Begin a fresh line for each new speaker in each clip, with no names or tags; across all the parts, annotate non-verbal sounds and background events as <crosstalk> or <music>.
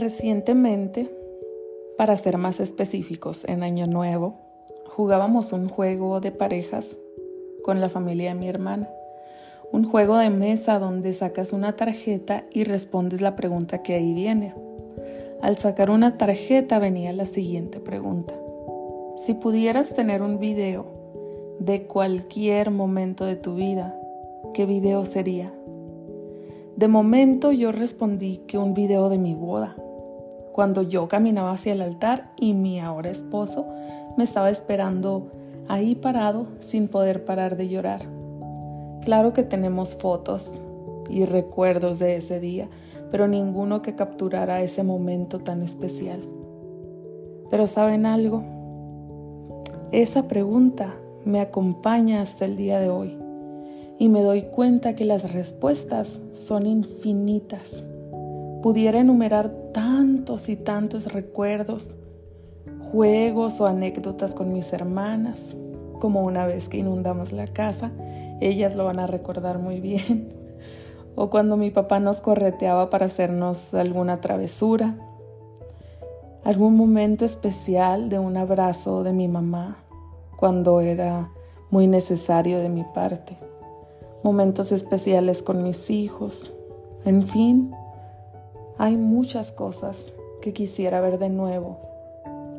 Recientemente, para ser más específicos, en Año Nuevo, jugábamos un juego de parejas con la familia de mi hermana. Un juego de mesa donde sacas una tarjeta y respondes la pregunta que ahí viene. Al sacar una tarjeta venía la siguiente pregunta. Si pudieras tener un video de cualquier momento de tu vida, ¿qué video sería? De momento yo respondí que un video de mi boda, cuando yo caminaba hacia el altar y mi ahora esposo me estaba esperando ahí parado sin poder parar de llorar. Claro que tenemos fotos y recuerdos de ese día, pero ninguno que capturara ese momento tan especial. Pero ¿saben algo? Esa pregunta me acompaña hasta el día de hoy y me doy cuenta que las respuestas son infinitas. Pudiera enumerar tantos y tantos recuerdos, juegos o anécdotas con mis hermanas, como una vez que inundamos la casa, ellas lo van a recordar muy bien, <laughs> o cuando mi papá nos correteaba para hacernos alguna travesura, algún momento especial de un abrazo de mi mamá cuando era muy necesario de mi parte momentos especiales con mis hijos. En fin, hay muchas cosas que quisiera ver de nuevo.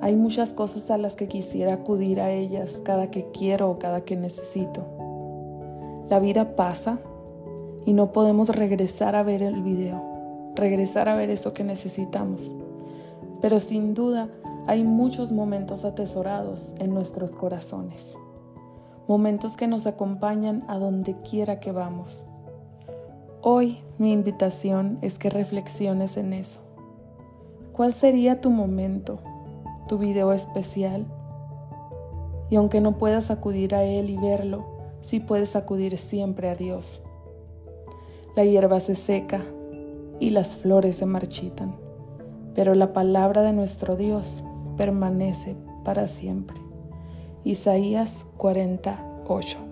Hay muchas cosas a las que quisiera acudir a ellas cada que quiero o cada que necesito. La vida pasa y no podemos regresar a ver el video, regresar a ver eso que necesitamos. Pero sin duda hay muchos momentos atesorados en nuestros corazones momentos que nos acompañan a donde quiera que vamos. Hoy mi invitación es que reflexiones en eso. ¿Cuál sería tu momento, tu video especial? Y aunque no puedas acudir a Él y verlo, sí puedes acudir siempre a Dios. La hierba se seca y las flores se marchitan, pero la palabra de nuestro Dios permanece para siempre. Isaías 48.